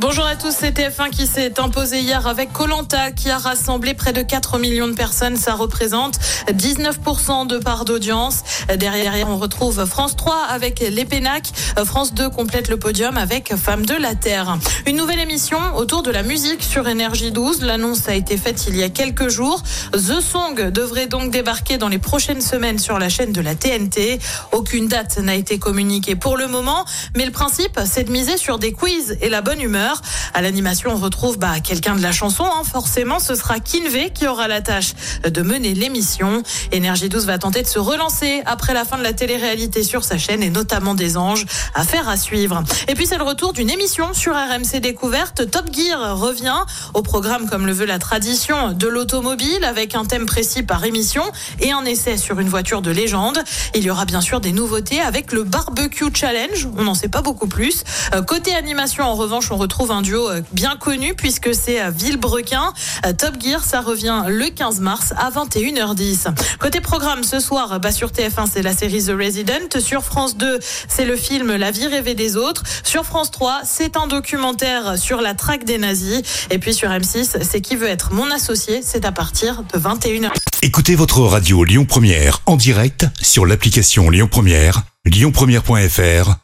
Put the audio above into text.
Bonjour à tous, c'est TF1 qui s'est imposé hier avec Colanta qui a rassemblé près de 4 millions de personnes. Ça représente 19% de part d'audience. Derrière, on retrouve France 3 avec Les Pénacs. France 2 complète le podium avec Femmes de la Terre. Une nouvelle émission autour de la musique sur Énergie 12. L'annonce a été faite il y a quelques jours. The Song devrait donc débarquer dans les prochaines semaines sur la chaîne de la TNT. Aucune date n'a été communiquée pour le moment, mais le principe, c'est de miser sur des quiz et la bonne humeur. À l'animation, on retrouve bah, quelqu'un de la chanson. Hein. Forcément, ce sera Kinvey qui aura la tâche de mener l'émission. Énergie 12 va tenter de se relancer après la fin de la télé-réalité sur sa chaîne et notamment des anges. Affaire à suivre. Et puis c'est le retour d'une émission sur RMC Découverte. Top Gear revient au programme comme le veut la tradition de l'automobile avec un thème précis par émission et un essai sur une voiture de légende. Il y aura bien sûr des nouveautés avec le barbecue challenge. On n'en sait pas beaucoup plus. Euh, côté animation, en revanche, on retrouve trouve un duo euh, bien connu puisque c'est euh, Villebrequin. Euh, Top Gear, ça revient le 15 mars à 21h10. Côté programme, ce soir, bah, sur TF1, c'est la série The Resident. Sur France 2, c'est le film La vie rêvée des autres. Sur France 3, c'est un documentaire sur la traque des nazis. Et puis sur M6, c'est Qui veut être mon associé? C'est à partir de 21h. Écoutez votre radio Lyon Première en direct sur l'application Lyon Première, lyonpremière.fr